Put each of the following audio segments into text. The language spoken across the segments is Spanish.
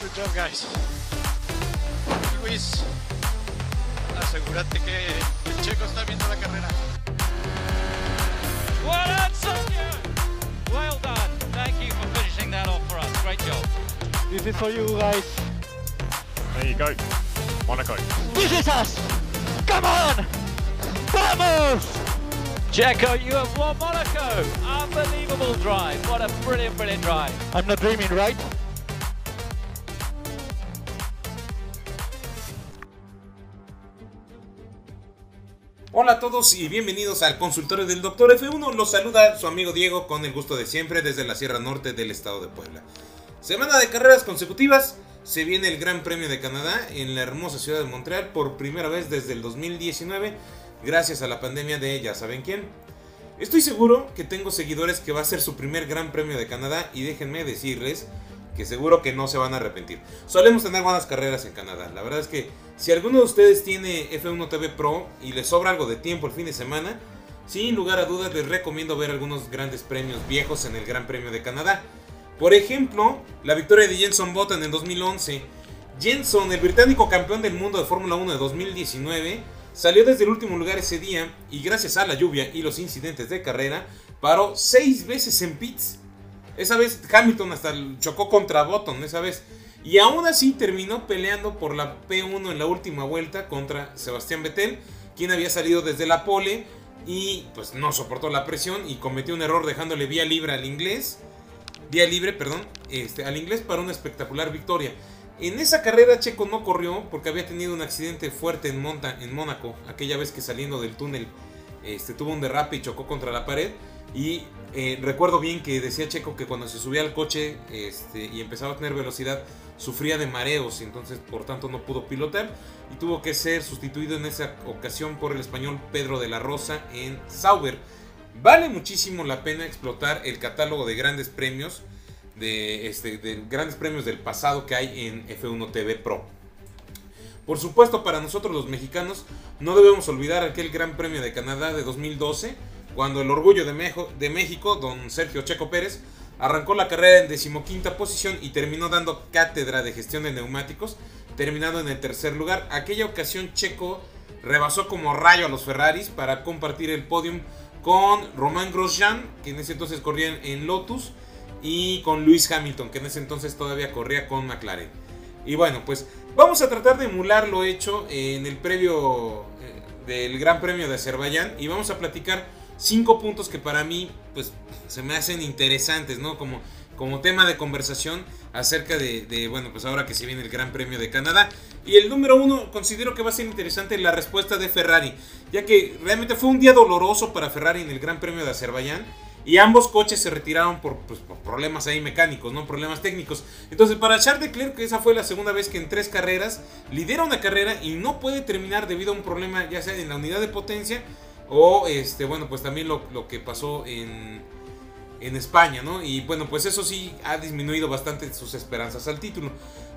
Good job, guys. Luis, asegúrate que el checo está viendo la carrera. Well done, Sergio. Well done. Thank you for finishing that off for us. Great job. This is for you guys. There you go. Monaco. This is us! Come on! Vamos! Checo, you have won Monaco. Unbelievable drive. What a brilliant, brilliant drive. I'm not dreaming, right? Hola a todos y bienvenidos al consultorio del Doctor F1. Los saluda su amigo Diego con el gusto de siempre desde la Sierra Norte del estado de Puebla. Semana de carreras consecutivas. Se viene el Gran Premio de Canadá en la hermosa ciudad de Montreal por primera vez desde el 2019, gracias a la pandemia de ya saben quién. Estoy seguro que tengo seguidores que va a ser su primer Gran Premio de Canadá y déjenme decirles que seguro que no se van a arrepentir. Solemos tener buenas carreras en Canadá. La verdad es que si alguno de ustedes tiene F1 TV Pro y le sobra algo de tiempo el fin de semana, sin lugar a dudas les recomiendo ver algunos grandes premios viejos en el Gran Premio de Canadá. Por ejemplo, la victoria de Jenson Button en 2011. Jenson, el británico campeón del mundo de Fórmula 1 de 2019, salió desde el último lugar ese día y gracias a la lluvia y los incidentes de carrera, paró seis veces en pits. Esa vez Hamilton hasta chocó contra Button, esa vez. Y aún así terminó peleando por la P1 en la última vuelta contra Sebastián Vettel, quien había salido desde la pole y pues no soportó la presión y cometió un error dejándole vía libre al inglés. Vía libre, perdón, este, al inglés para una espectacular victoria. En esa carrera Checo no corrió porque había tenido un accidente fuerte en, Monta, en Mónaco, aquella vez que saliendo del túnel este, tuvo un derrape y chocó contra la pared. Y eh, recuerdo bien que decía Checo que cuando se subía al coche este, y empezaba a tener velocidad sufría de mareos y entonces por tanto no pudo pilotar y tuvo que ser sustituido en esa ocasión por el español Pedro de la Rosa en Sauber. Vale muchísimo la pena explotar el catálogo de grandes premios de, este, de grandes premios del pasado que hay en F1 TV Pro. Por supuesto, para nosotros los mexicanos, no debemos olvidar aquel Gran Premio de Canadá de 2012, cuando el orgullo de, Mejo, de México, don Sergio Checo Pérez, arrancó la carrera en decimoquinta posición y terminó dando cátedra de gestión de neumáticos, terminando en el tercer lugar. Aquella ocasión Checo rebasó como rayo a los Ferraris para compartir el podium con Román Grosjean, que en ese entonces corría en Lotus, y con Lewis Hamilton, que en ese entonces todavía corría con McLaren. Y bueno, pues vamos a tratar de emular lo hecho en el previo eh, del Gran Premio de Azerbaiyán y vamos a platicar cinco puntos que para mí pues se me hacen interesantes, ¿no? Como, como tema de conversación acerca de, bueno, pues ahora que se viene el Gran Premio de Canadá. Y el número uno, considero que va a ser interesante la respuesta de Ferrari, ya que realmente fue un día doloroso para Ferrari en el Gran Premio de Azerbaiyán. Y ambos coches se retiraron por, pues, problemas ahí mecánicos, no problemas técnicos. Entonces, para Charles Leclerc, esa fue la segunda vez que en tres carreras lidera una carrera y no puede terminar debido a un problema, ya sea en la unidad de potencia o, este, bueno, pues también lo, lo que pasó en, en España, ¿no? Y bueno, pues eso sí ha disminuido bastante sus esperanzas al título.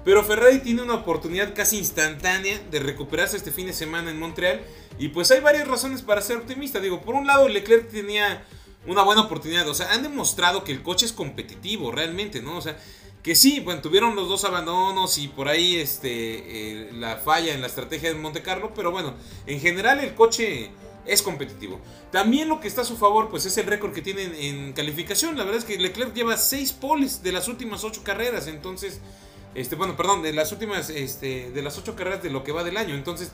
Pero Ferrari tiene una oportunidad casi instantánea de recuperarse este fin de semana en Montreal. Y pues hay varias razones para ser optimista. Digo, por un lado, Leclerc tenía una buena oportunidad. O sea, han demostrado que el coche es competitivo realmente, ¿no? O sea, que sí, bueno, tuvieron los dos abandonos y por ahí este, eh, la falla en la estrategia de Monte Carlo. Pero bueno, en general el coche es competitivo. También lo que está a su favor, pues es el récord que tienen en calificación. La verdad es que Leclerc lleva 6 poles de las últimas 8 carreras. Entonces, este, bueno, perdón, de las últimas, este, de las 8 carreras de lo que va del año. Entonces,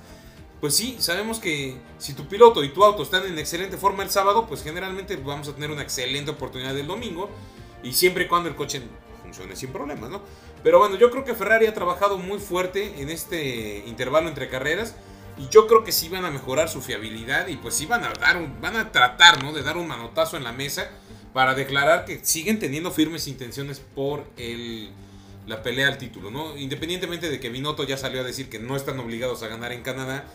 pues sí, sabemos que si tu piloto y tu auto están en excelente forma el sábado, pues generalmente vamos a tener una excelente oportunidad el domingo. Y siempre y cuando el coche funcione sin problemas, ¿no? Pero bueno, yo creo que Ferrari ha trabajado muy fuerte en este intervalo entre carreras. Y yo creo que sí van a mejorar su fiabilidad y pues sí van a dar van a tratar, ¿no? De dar un manotazo en la mesa para declarar que siguen teniendo firmes intenciones por el, la pelea al título, ¿no? Independientemente de que Binotto ya salió a decir que no están obligados a ganar en Canadá,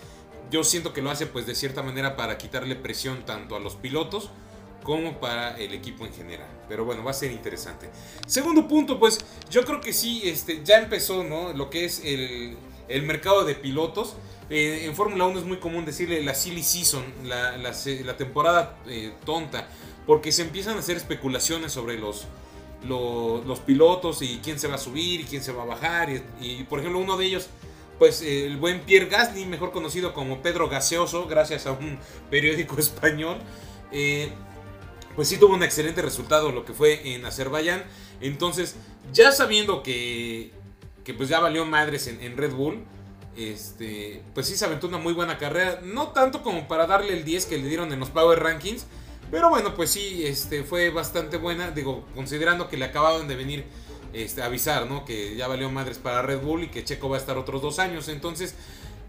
yo siento que lo hace pues de cierta manera para quitarle presión tanto a los pilotos como para el equipo en general. Pero bueno, va a ser interesante. Segundo punto, pues yo creo que sí, este, ya empezó, ¿no? Lo que es el, el mercado de pilotos. Eh, en Fórmula 1 es muy común decirle la silly season, la, la, temporada eh, tonta. porque se empiezan a hacer especulaciones sobre los, los, pilotos y quién se va a subir y quién se va a bajar. Y, por ejemplo, uno de ellos, pues el buen Pierre Gasly, mejor conocido como Pedro Gaseoso, gracias a un periódico español, eh, pues sí tuvo un excelente resultado lo que fue en Azerbaiyán. Entonces, ya sabiendo que, que pues ya valió madres en, Red Bull, este, pues sí se aventó una muy buena carrera. No tanto como para darle el 10 que le dieron en los Power Rankings. Pero bueno, pues sí, este, fue bastante buena. Digo, considerando que le acababan de venir este, avisar, ¿no? Que ya valió madres para Red Bull y que Checo va a estar otros dos años. Entonces,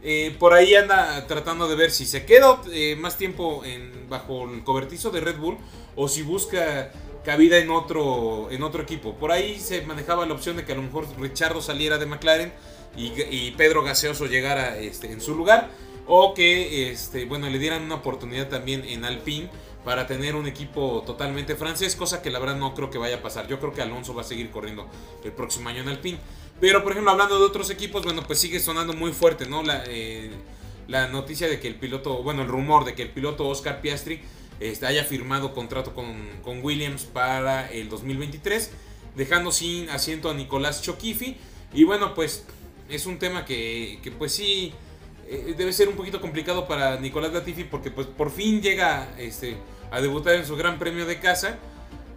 eh, por ahí anda tratando de ver si se queda eh, más tiempo en, bajo el cobertizo de Red Bull o si busca cabida en otro, en otro equipo. Por ahí se manejaba la opción de que a lo mejor Richardo saliera de McLaren y, Pedro Gaseoso llegara este, en su lugar. O que este, bueno, le dieran una oportunidad también en Alpine para tener un equipo totalmente francés, cosa que la verdad no creo que vaya a pasar. Yo creo que Alonso va a seguir corriendo el próximo año en Alpine. Pero por ejemplo, hablando de otros equipos, bueno, pues sigue sonando muy fuerte, ¿no? La, eh, la noticia de que el piloto, bueno, el rumor de que el piloto Oscar Piastri este, haya firmado contrato con, con, Williams para el 2023, dejando sin asiento a Nicolás Choquifi. Y bueno, pues es un tema que, que pues sí eh, debe ser un poquito complicado para Nicolás Latifi porque pues por fin llega este, a debutar en su gran premio de casa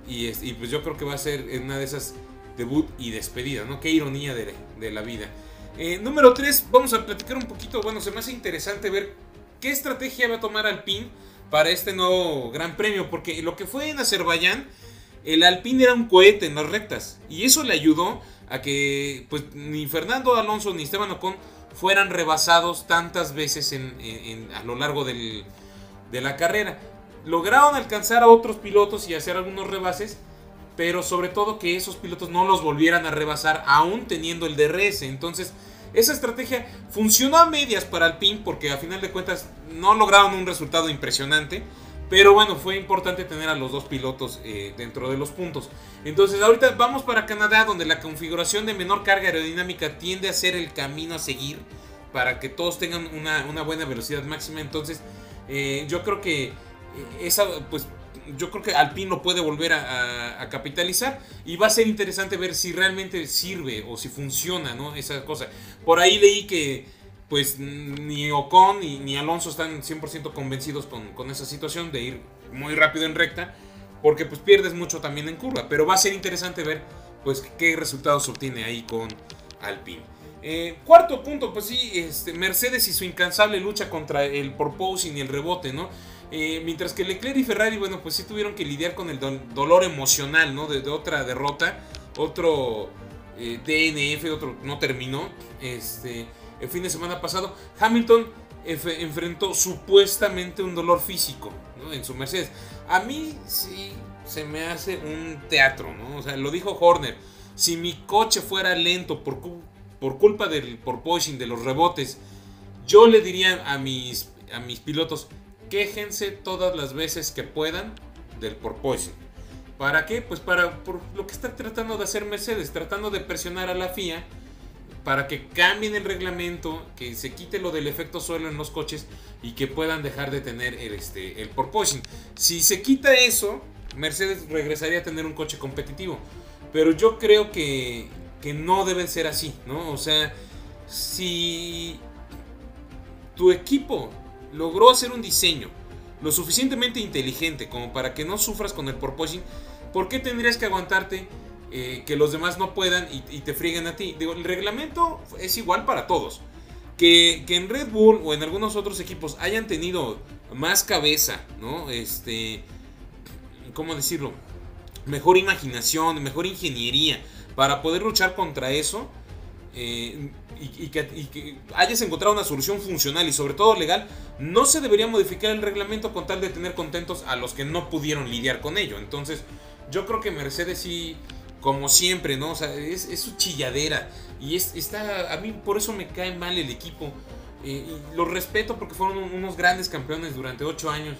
y, y, pues yo creo que va a ser una de esas debut y despedida, ¿no? Qué ironía de, de la vida. Eh, número 3, vamos a platicar un poquito, bueno, se me hace interesante ver qué estrategia va a tomar Alpine para este nuevo gran premio, porque lo que fue en Azerbaiyán, el Alpine era un cohete en las rectas y eso le ayudó a que pues ni Fernando Alonso ni Esteban Ocon fueran rebasados tantas veces en, a lo largo del, de la carrera. Lograron alcanzar a otros pilotos y hacer algunos rebases, pero sobre todo que esos pilotos no los volvieran a rebasar aún teniendo el DRS. Entonces, esa estrategia funcionó a medias para Alpine porque a final de cuentas no lograron un resultado impresionante. Pero bueno, fue importante tener a los dos pilotos eh, dentro de los puntos. Entonces ahorita vamos para Canadá donde la configuración de menor carga aerodinámica tiende a ser el camino a seguir para que todos tengan una, buena velocidad máxima. Entonces eh, yo creo que eh, esa, pues yo creo que Alpine lo puede volver a, capitalizar y va a ser interesante ver si realmente sirve o si funciona, ¿no? Esa cosa. Por ahí leí que pues ni Ocon ni, Alonso están 100% convencidos con, esa situación de ir muy rápido en recta, porque pues pierdes mucho también en curva, pero va a ser interesante ver pues qué resultados obtiene ahí con Alpine. Eh, cuarto punto, pues sí, este, Mercedes y su incansable lucha contra el porposing y el rebote, ¿no? Eh, mientras que Leclerc y Ferrari, bueno, pues sí tuvieron que lidiar con el dolor emocional, ¿no? De, otra derrota, otro eh, DNF, otro no terminó, este el fin de semana pasado, Hamilton enfrentó supuestamente un dolor físico en su Mercedes. A mí sí se me hace un teatro, ¿no? O sea, lo dijo Horner. Si mi coche fuera lento por, por culpa del porpoising, de los rebotes, yo le diría a mis, a mis pilotos, quéjense todas las veces que puedan del porpoising. ¿Para qué? Pues para por lo que está tratando de hacer Mercedes, tratando de presionar a la FIA para que cambien el reglamento, que se quite lo del efecto suelo en los coches y que puedan dejar de tener el, este, porpoising. Si se quita eso, Mercedes regresaría a tener un coche competitivo. Pero yo creo que, que no debe ser así, ¿no? O sea, si tu equipo logró hacer un diseño lo suficientemente inteligente como para que no sufras con el porpoising, ¿por qué tendrías que aguantarte eh, que los demás no puedan y, te frieguen a ti. El reglamento es igual para todos. Que, en Red Bull o en algunos otros equipos hayan tenido más cabeza, ¿no? Este, ¿cómo decirlo? Mejor imaginación, mejor ingeniería para poder luchar contra eso. Eh, y, que, hayas encontrado una solución funcional y sobre todo legal, no se debería modificar el reglamento con tal de tener contentos a los que no pudieron lidiar con ello. Entonces, yo creo que Mercedes sí como siempre, ¿no? O sea, es, su chilladera. Y es, está, a mí por eso me cae mal el equipo. Eh, y lo respeto porque fueron unos grandes campeones durante ocho años.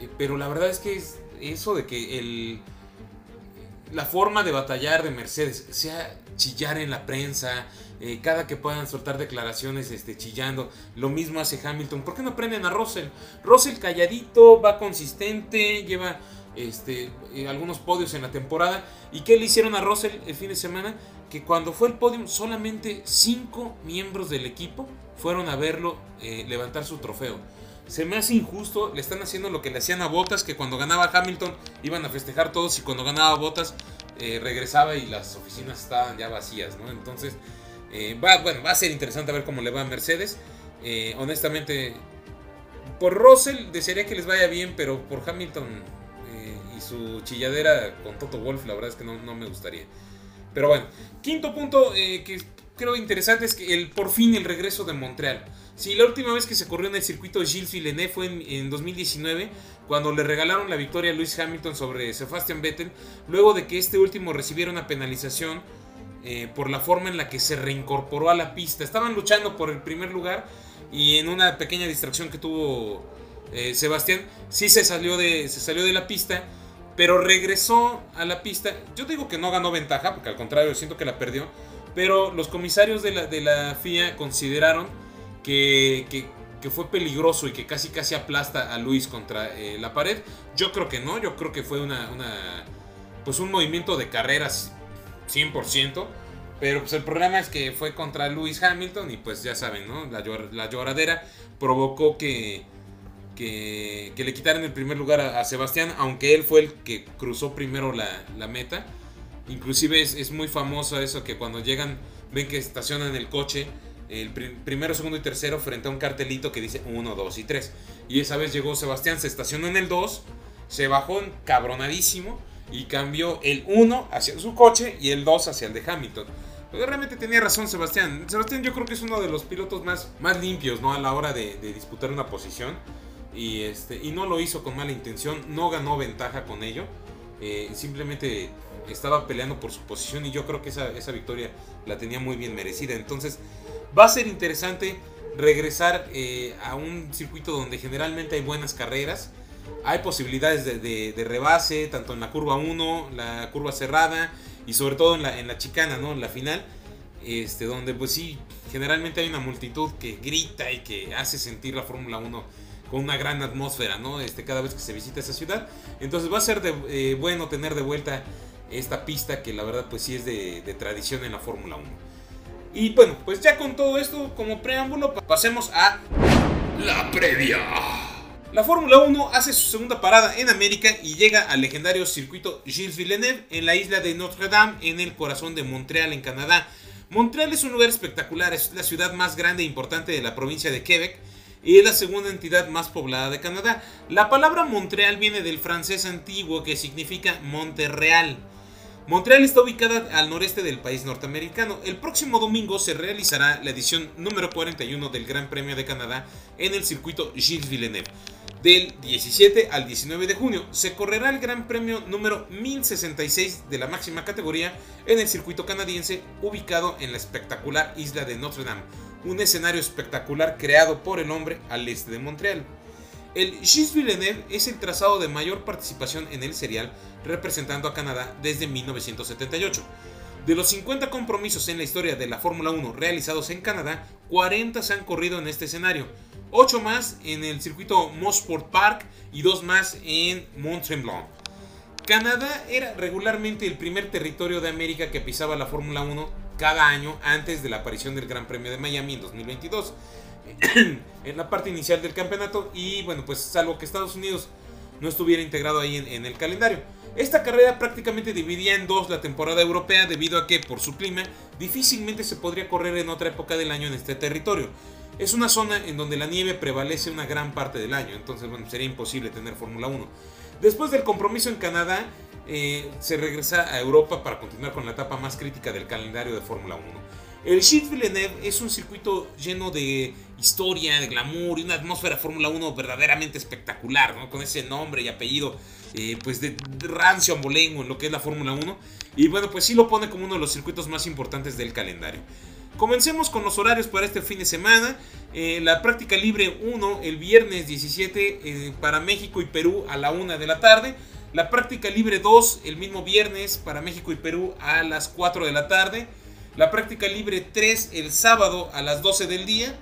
Eh, pero la verdad es que es eso de que el, la forma de batallar de Mercedes sea chillar en la prensa, eh, cada que puedan soltar declaraciones este, chillando. Lo mismo hace Hamilton. ¿Por qué no aprenden a Russell? Russell calladito, va consistente, lleva este, eh, algunos podios en la temporada. ¿Y qué le hicieron a Russell el fin de semana? Que cuando fue el podio, solamente 5 miembros del equipo fueron a verlo eh, levantar su trofeo. Se me hace injusto, le están haciendo lo que le hacían a Botas, que cuando ganaba Hamilton iban a festejar todos y cuando ganaba Botas eh, regresaba y las oficinas estaban ya vacías, ¿no? Entonces, va, bueno, va a ser interesante ver cómo le va a Mercedes. honestamente, por Russell desearía que les vaya bien, pero por Hamilton y su chilladera con Toto Wolf, la verdad es que no, me gustaría. Pero bueno, quinto punto eh, que creo interesante es que el, por fin el regreso de Montreal. Sí, la última vez que se corrió en el circuito Gilles Villeneuve fue en, 2019, cuando le regalaron la victoria a Lewis Hamilton sobre Sebastian Vettel, luego de que este último recibiera una penalización eh, por la forma en la que se reincorporó a la pista. Estaban luchando por el primer lugar y en una pequeña distracción que tuvo eh, Sebastián, sí se salió, de, se salió de la pista pero regresó a la pista. Yo digo que no ganó ventaja, porque al contrario, siento que la perdió. Pero los comisarios de la, de la FIA consideraron que, que, fue peligroso y que casi casi aplasta a Luis contra eh, la pared. Yo creo que no, yo creo que fue una, pues un movimiento de carreras 100%. Pero pues el problema es que fue contra Luis Hamilton y pues ya saben, ¿no? La, lloradera provocó que, que, le quitaran el primer lugar a, Sebastián, aunque él fue el que cruzó primero la, meta. Inclusive es, muy famoso eso que cuando llegan, ven que estacionan el coche, el primero, segundo y tercero frente a un cartelito que dice 1, 2 y 3. Y esa vez llegó Sebastián, se estacionó en el 2, se bajó encabronadísimo y cambió el 1 hacia su coche y el 2 hacia el de Hamilton. Pero realmente tenía razón Sebastián. Sebastián yo creo que es uno de los pilotos más, más limpios ¿no? a la hora de disputar una posición. Y, este, y no lo hizo con mala intención, no ganó ventaja con ello. Eh, simplemente estaba peleando por su posición y yo creo que esa, esa, victoria la tenía muy bien merecida. Entonces va a ser interesante regresar eh, a un circuito donde generalmente hay buenas carreras. Hay posibilidades de, rebase, tanto en la curva 1, la curva cerrada y sobre todo en la, en la chicana, ¿no? En la final. Este, donde pues sí, generalmente hay una multitud que grita y que hace sentir la Fórmula 1 con una gran atmósfera, ¿no? Este, cada vez que se visita esa ciudad. Entonces va a ser de, eh, bueno tener de vuelta esta pista que la verdad pues sí es de, tradición en la Fórmula 1. Y bueno, pues ya con todo esto como preámbulo, pasemos a la previa. La Fórmula 1 hace su segunda parada en América y llega al legendario circuito Gilles Villeneuve en la isla de Notre Dame, en el corazón de Montreal, en Canadá. Montreal es un lugar espectacular, es la ciudad más grande e importante de la provincia de Quebec y es la segunda entidad más poblada de Canadá. La palabra Montreal viene del francés antiguo que significa Monte Real. Montreal está ubicada al noreste del país norteamericano. El próximo domingo se realizará la edición número 41 del Gran Premio de Canadá en el circuito Gilles Villeneuve. Del 17 al 19 de junio se correrá el Gran Premio número 1066 de la máxima categoría en el circuito canadiense ubicado en la espectacular isla de Notre Dame un escenario espectacular creado por el hombre al este de Montreal. El Gilles Villeneuve es el trazado de mayor participación en el serial, representando a Canadá desde 1978. De los 50 compromisos en la historia de la Fórmula 1 realizados en Canadá, 40 se han corrido en este escenario, 8 más en el circuito Mosport Park y 2 más en Mont Tremblant. Canadá era regularmente el primer territorio de América que pisaba la Fórmula 1 cada año antes de la aparición del Gran Premio de Miami en 2022. en la parte inicial del campeonato y bueno, pues salvo que Estados Unidos no estuviera integrado ahí en, el calendario. Esta carrera prácticamente dividía en dos la temporada europea debido a que por su clima difícilmente se podría correr en otra época del año en este territorio. Es una zona en donde la nieve prevalece una gran parte del año, entonces bueno, sería imposible tener Fórmula 1. Después del compromiso en Canadá, eh, se regresa a Europa para continuar con la etapa más crítica del calendario de Fórmula 1. El Gilles Villeneuve es un circuito lleno de historia, de glamour y una atmósfera Fórmula 1 verdaderamente espectacular, con ese nombre y apellido eh, pues de rancio ambolengo en lo que es la Fórmula 1. Y bueno, pues sí lo pone como uno de los circuitos más importantes del calendario. Comencemos con los horarios para este fin de semana. Eh, la práctica libre 1 el viernes 17 para México y Perú a la 1 de la tarde. La práctica libre 2 el mismo viernes para México y Perú a las 4 de la tarde. La práctica libre 3 el sábado a las 12 del día.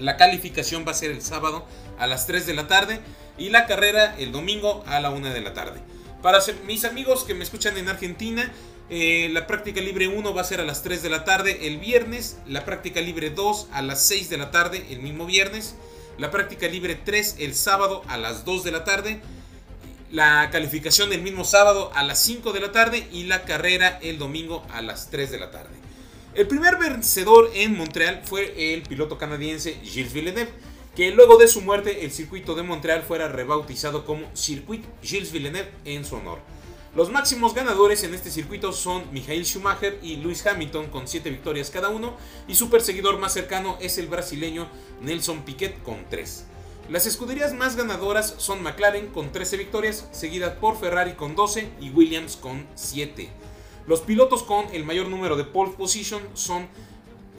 La calificación va a ser el sábado a las 3 de la tarde. y la carrera el domingo a la 1 de la tarde. Para mis amigos que me escuchan en Argentina, eh, la práctica libre 1 va a ser a las 3 de la tarde el viernes, la práctica libre 2 a las 6 de la tarde el mismo viernes, la práctica libre 3 el sábado a las 2 de la tarde, la calificación el mismo sábado a las 5 de la tarde y la carrera el domingo a las 3 de la tarde. El primer vencedor en Montreal fue el piloto canadiense Gilles Villeneuve, que luego de su muerte el circuito de Montreal fuera rebautizado como Circuit Gilles Villeneuve en su honor. Los máximos ganadores en este circuito son Michael Schumacher y Lewis Hamilton con 7 victorias cada uno y su perseguidor más cercano es el brasileño Nelson Piquet con 3. Las escuderías más ganadoras son McLaren con 13 victorias, seguidas por Ferrari con 12 y Williams con 7. Los pilotos con el mayor número de pole position son,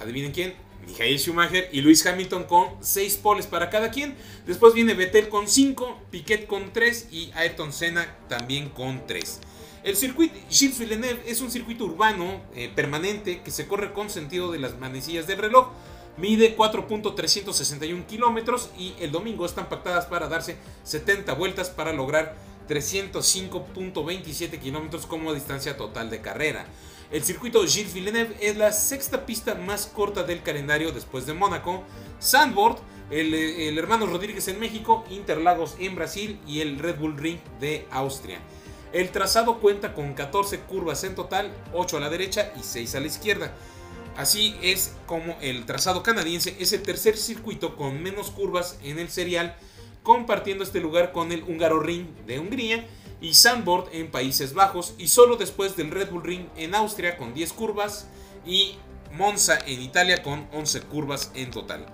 adivinen quién, Michael Schumacher y Lewis Hamilton con 6 poles para cada quien. Después viene Vettel con 5, Piquet con 3 y Ayrton Senna también con 3. El circuito Gilles Villeneuve es un circuito urbano eh, permanente que se corre con sentido de las manecillas del reloj. Mide 4.361 kilómetros y el domingo están pactadas para darse 70 vueltas para lograr 305.27 kilómetros como distancia total de carrera. El circuito Gilles Villeneuve es la sexta pista más corta del calendario después de Mónaco, Sandboard, el, el, hermano Rodríguez en México, Interlagos en Brasil y el Red Bull Ring de Austria. El trazado cuenta con 14 curvas en total, 8 a la derecha y 6 a la izquierda. Así es como el trazado canadiense es el tercer circuito con menos curvas en el serial, compartiendo este lugar con el Húngaro Ring de Hungría y Sandboard en Países Bajos y solo después del Red Bull Ring en Austria con 10 curvas y Monza en Italia con 11 curvas en total.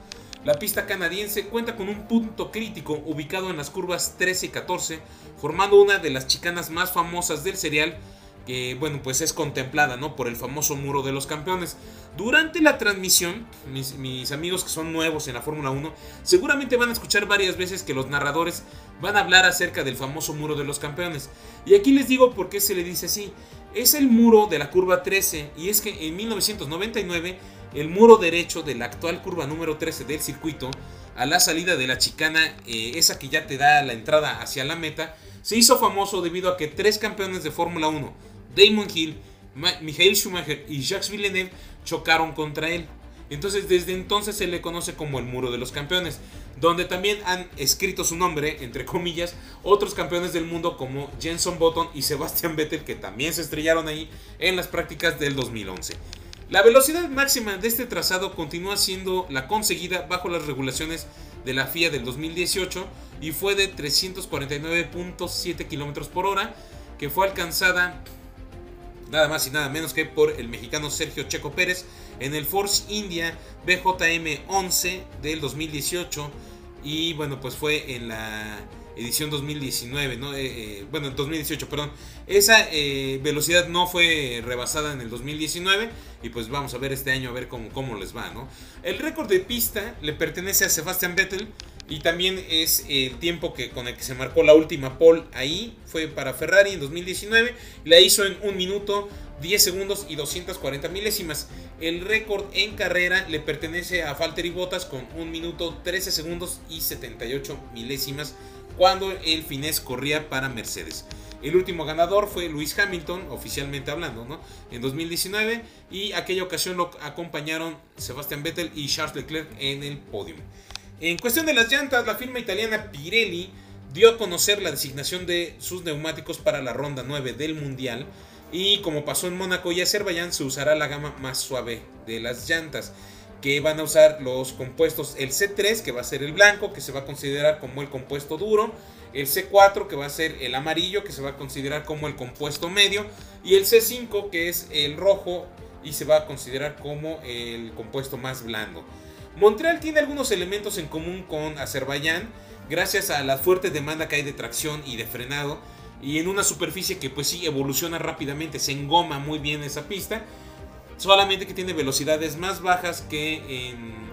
La pista canadiense cuenta con un punto crítico ubicado en las curvas 13 y 14, formando una de las chicanas más famosas del serial que bueno, pues es contemplada, ¿no? Por el famoso muro de los campeones. Durante la transmisión, mis, amigos que son nuevos en la Fórmula 1, seguramente van a escuchar varias veces que los narradores van a hablar acerca del famoso muro de los campeones. Y aquí les digo por qué se le dice así. Es el muro de la curva 13 y es que en 1999 el muro derecho de la actual curva número 13 del circuito, a la salida de la chicana, eh, esa que ya te da la entrada hacia la meta, se hizo famoso debido a que tres campeones de Fórmula 1, Damon Hill, Michael Schumacher y Jacques Villeneuve chocaron contra él. Entonces desde entonces se le conoce como el Muro de los Campeones, donde también han escrito su nombre, entre comillas, otros campeones del mundo como Jenson Button y Sebastian Vettel, que también se estrellaron ahí en las prácticas del 2011. La velocidad máxima de este trazado continúa siendo la conseguida bajo las regulaciones de la FIA del 2018 y fue de 349.7 km por hora, que fue alcanzada nada más y nada menos que por el mexicano Sergio Checo Pérez en el Force India BJM 11 del 2018 y bueno pues fue en la edición 2019, ¿no? Eh, eh, bueno, en 2018, perdón. Esa eh, velocidad no fue rebasada en el 2019 y pues vamos a ver este año a ver cómo, cómo les va, ¿no? El récord de pista le pertenece a Sebastian Vettel y también es el tiempo que, con el que se marcó la última pole ahí, fue para Ferrari en 2019, la hizo en 1 minuto 10 segundos y 240 milésimas. El récord en carrera le pertenece a Valtteri Bottas con 1 minuto 13 segundos y 78 milésimas cuando el finés corría para Mercedes. El último ganador fue Lewis Hamilton, oficialmente hablando, ¿no? En 2019 y aquella ocasión lo acompañaron Sebastian Vettel y Charles Leclerc en el podio. En cuestión de las llantas, la firma italiana Pirelli dio a conocer la designación de sus neumáticos para la ronda 9 del Mundial y como pasó en Mónaco y Azerbaiyán se usará la gama más suave de las llantas que van a usar los compuestos el C3 que va a ser el blanco que se va a considerar como el compuesto duro el C4 que va a ser el amarillo que se va a considerar como el compuesto medio y el C5 que es el rojo y se va a considerar como el compuesto más blando. Montreal tiene algunos elementos en común con Azerbaiyán gracias a la fuerte demanda que hay de tracción y de frenado y en una superficie que pues sí evoluciona rápidamente, se engoma muy bien esa pista Solamente que tiene velocidades más bajas que en,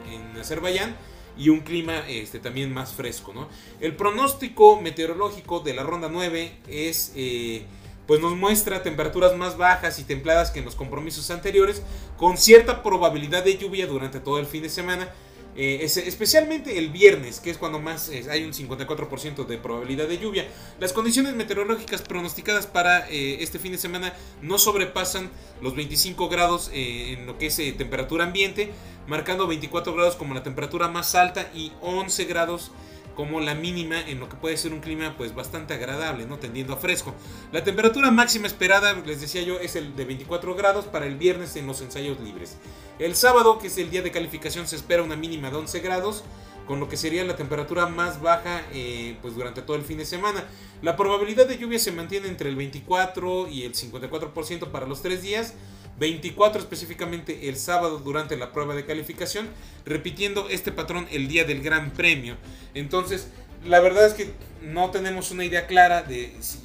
Azerbaiyán y un clima este, también más fresco. ¿no? El pronóstico meteorológico de la ronda 9 es, eh, pues nos muestra temperaturas más bajas y templadas que en los compromisos anteriores, con cierta probabilidad de lluvia durante todo el fin de semana. eh, especialmente el viernes, que es cuando más eh, hay un 54% de probabilidad de lluvia. Las condiciones meteorológicas pronosticadas para eh, este fin de semana no sobrepasan los 25 grados en lo que es temperatura ambiente, marcando 24 grados como la temperatura más alta y 11 grados como la mínima en lo que puede ser un clima pues bastante agradable, ¿no? Tendiendo a fresco. La temperatura máxima esperada, les decía yo, es el de 24 grados para el viernes en los ensayos libres. El sábado, que es el día de calificación, se espera una mínima de 11 grados, con lo que sería la temperatura más baja eh, pues durante todo el fin de semana. La probabilidad de lluvia se mantiene entre el 24 y el 54% para los tres días. 24 específicamente el sábado durante la prueba de calificación, repitiendo este patrón el día del Gran Premio. Entonces, la verdad es que no tenemos una idea clara de si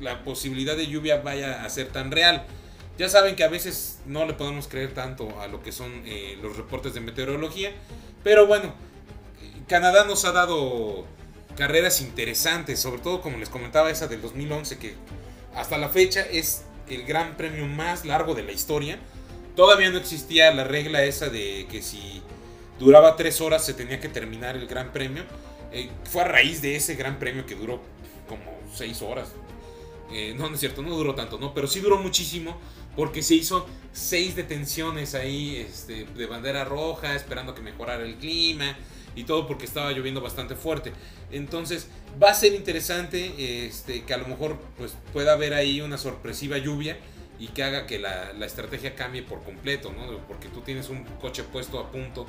la posibilidad de lluvia vaya a ser tan real. Ya saben que a veces no le podemos creer tanto a lo que son eh, los reportes de meteorología, pero bueno, Canadá nos ha dado carreras interesantes, sobre todo como les comentaba esa del 2011 que hasta la fecha es el gran premio más largo de la historia. Todavía no existía la regla esa de que si duraba tres horas se tenía que terminar el gran premio. Eh, fue a raíz de ese gran premio que duró como seis horas. Eh, no, no es cierto, no duró tanto, ¿no? Pero sí duró muchísimo porque se hizo seis detenciones ahí este, de bandera roja, esperando que mejorara el clima y todo porque estaba lloviendo bastante fuerte. Entonces va a ser interesante este, que a lo mejor pues, pueda haber ahí una sorpresiva lluvia y que haga que la, estrategia cambie por completo, ¿no? Porque tú tienes un coche puesto a punto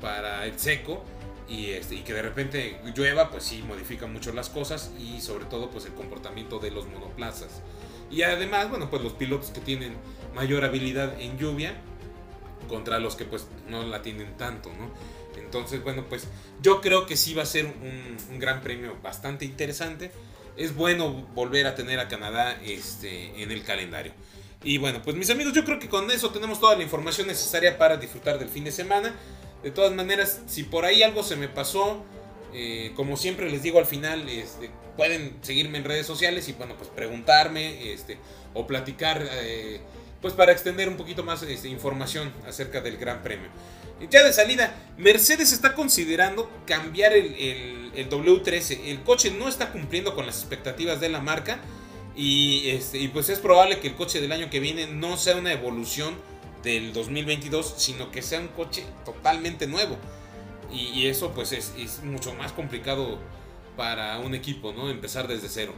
para el seco y, este, que de repente llueva, pues sí modifica mucho las cosas y sobre todo pues el comportamiento de los monoplazas. Y además, bueno, pues los pilotos que tienen mayor habilidad en lluvia contra los que pues no la tienen tanto, ¿no? Entonces, bueno, pues yo creo que sí va a ser un, gran premio bastante interesante. Es bueno volver a tener a Canadá este, en el calendario. Y bueno, pues mis amigos, yo creo que con eso tenemos toda la información necesaria para disfrutar del fin de semana. De todas maneras, si por ahí algo se me pasó, eh, como siempre les digo al final, este, pueden seguirme en redes sociales y bueno, pues preguntarme este, o platicar, eh, pues para extender un poquito más este, información acerca del Gran Premio. Ya de salida, Mercedes está considerando cambiar el, W13. El coche no está cumpliendo con las expectativas de la marca. Y, este, y pues es probable que el coche del año que viene no sea una evolución del 2022, sino que sea un coche totalmente nuevo. Y, eso pues es, mucho más complicado para un equipo, ¿no? Empezar desde cero.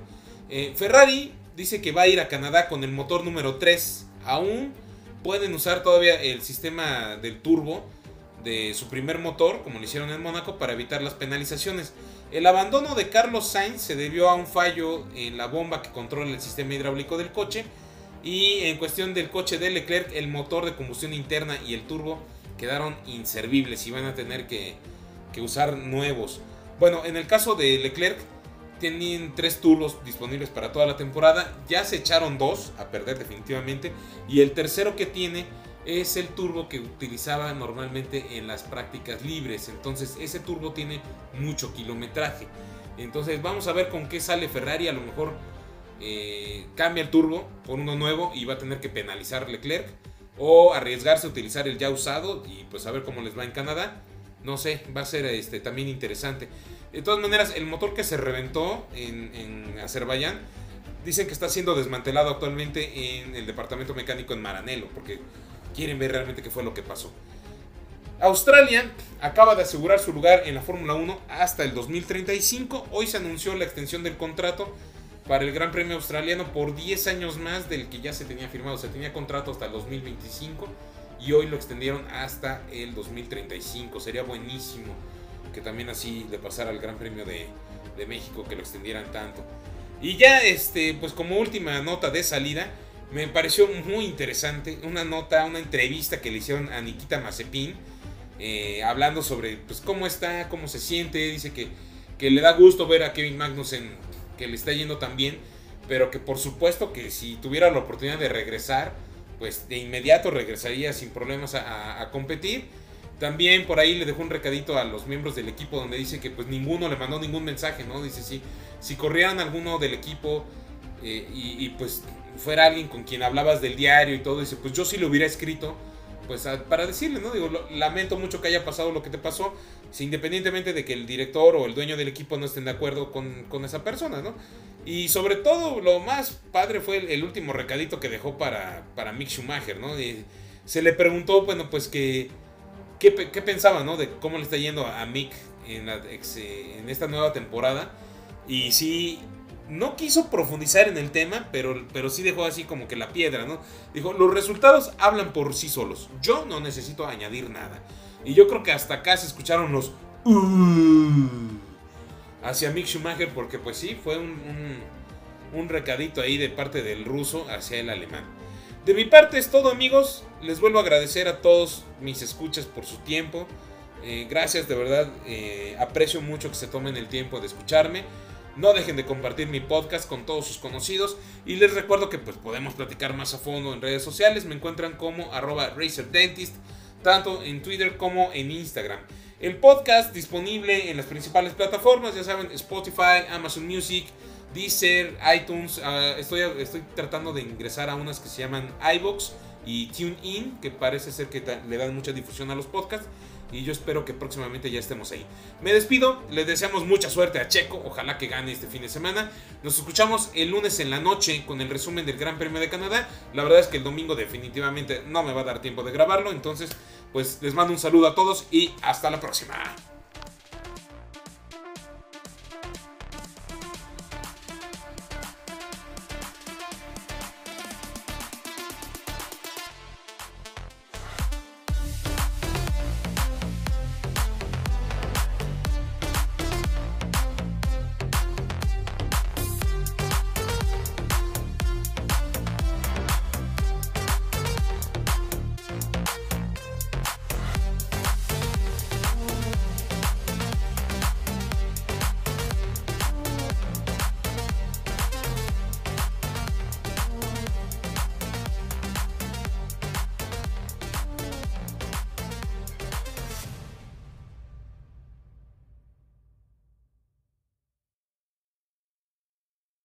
Eh, Ferrari dice que va a ir a Canadá con el motor número 3. Aún pueden usar todavía el sistema del turbo de su primer motor, como lo hicieron en Mónaco, para evitar las penalizaciones. El abandono de Carlos Sainz se debió a un fallo en la bomba que controla el sistema hidráulico del coche. Y en cuestión del coche de Leclerc, el motor de combustión interna y el turbo quedaron inservibles y van a tener que, que usar nuevos. Bueno, en el caso de Leclerc, tienen tres turbos disponibles para toda la temporada. Ya se echaron dos a perder definitivamente. Y el tercero que tiene es el turbo que utilizaba normalmente en las prácticas libres. Entonces ese turbo tiene mucho kilometraje. Entonces vamos a ver con qué sale Ferrari. A lo mejor eh, cambia el turbo por uno nuevo y va a tener que penalizar Leclerc. O arriesgarse a utilizar el ya usado y pues a ver cómo les va en Canadá. No sé, va a ser este, también interesante. De todas maneras, el motor que se reventó en, Azerbaiyán dicen que está siendo desmantelado actualmente en el departamento mecánico en Maranelo. Porque quieren ver realmente qué fue lo que pasó. Australia acaba de asegurar su lugar en la Fórmula 1 hasta el 2035. Hoy se anunció la extensión del contrato para el Gran Premio Australiano por 10 años más del que ya se tenía firmado. Se tenía contrato hasta el 2025 y hoy lo extendieron hasta el 2035. Sería buenísimo que también así le pasara al Gran Premio de, de México, que lo extendieran tanto. Y ya, este, pues como última nota de salida, me pareció muy interesante una nota, una entrevista que le hicieron a Nikita Mazepin, eh, hablando sobre pues, cómo está, cómo se siente. Dice que, que le da gusto ver a Kevin Magnussen que le está yendo tan bien, pero que por supuesto que si tuviera la oportunidad de regresar, pues de inmediato regresaría sin problemas a, competir. También por ahí le dejó un recadito a los miembros del equipo donde dice que pues ninguno le mandó ningún mensaje, ¿no? Dice si, si corrieran alguno del equipo eh, y, pues fuera alguien con quien hablabas del diario y todo, dice, pues yo sí lo hubiera escrito, pues para decirle, ¿no? Digo, lamento mucho que haya pasado lo que te pasó, independientemente de que el director o el dueño del equipo no estén de acuerdo con, esa persona, ¿no? Y sobre todo, lo más padre fue el, último recadito que dejó para, para Mick Schumacher, ¿no? se le preguntó, bueno, pues que, ¿qué, pensaba, ¿no? De cómo le está yendo a Mick en, en esta nueva temporada. Y sí, no quiso profundizar en el tema, pero, pero sí dejó así como que la piedra, ¿no? Dijo, los resultados hablan por sí solos. Yo no necesito añadir nada. Y yo creo que hasta acá se escucharon los... Uh, hacia Mick Schumacher, porque pues sí, fue un, un, recadito ahí de parte del ruso hacia el alemán. De mi parte es todo amigos, les vuelvo a agradecer a todos mis escuchas por su tiempo. Eh, gracias, de verdad, eh, aprecio mucho que se tomen el tiempo de escucharme. No dejen de compartir mi podcast con todos sus conocidos y les recuerdo que pues podemos platicar más a fondo en redes sociales. Me encuentran como arroba RazerDentist, tanto en Twitter como en Instagram. El podcast disponible en las principales plataformas, ya saben, Spotify, Amazon Music, Deezer, iTunes. Ah, estoy, estoy tratando de ingresar a unas que se llaman iBox y TuneIn, que parece ser que le dan mucha difusión a los podcasts y yo espero que próximamente ya estemos ahí. Me despido, les deseamos mucha suerte a Checo, ojalá que gane este fin de semana. Nos escuchamos el lunes en la noche con el resumen del Gran Premio de Canadá. La verdad es que el domingo definitivamente no me va a dar tiempo de grabarlo, entonces pues les mando un saludo a todos y hasta la próxima.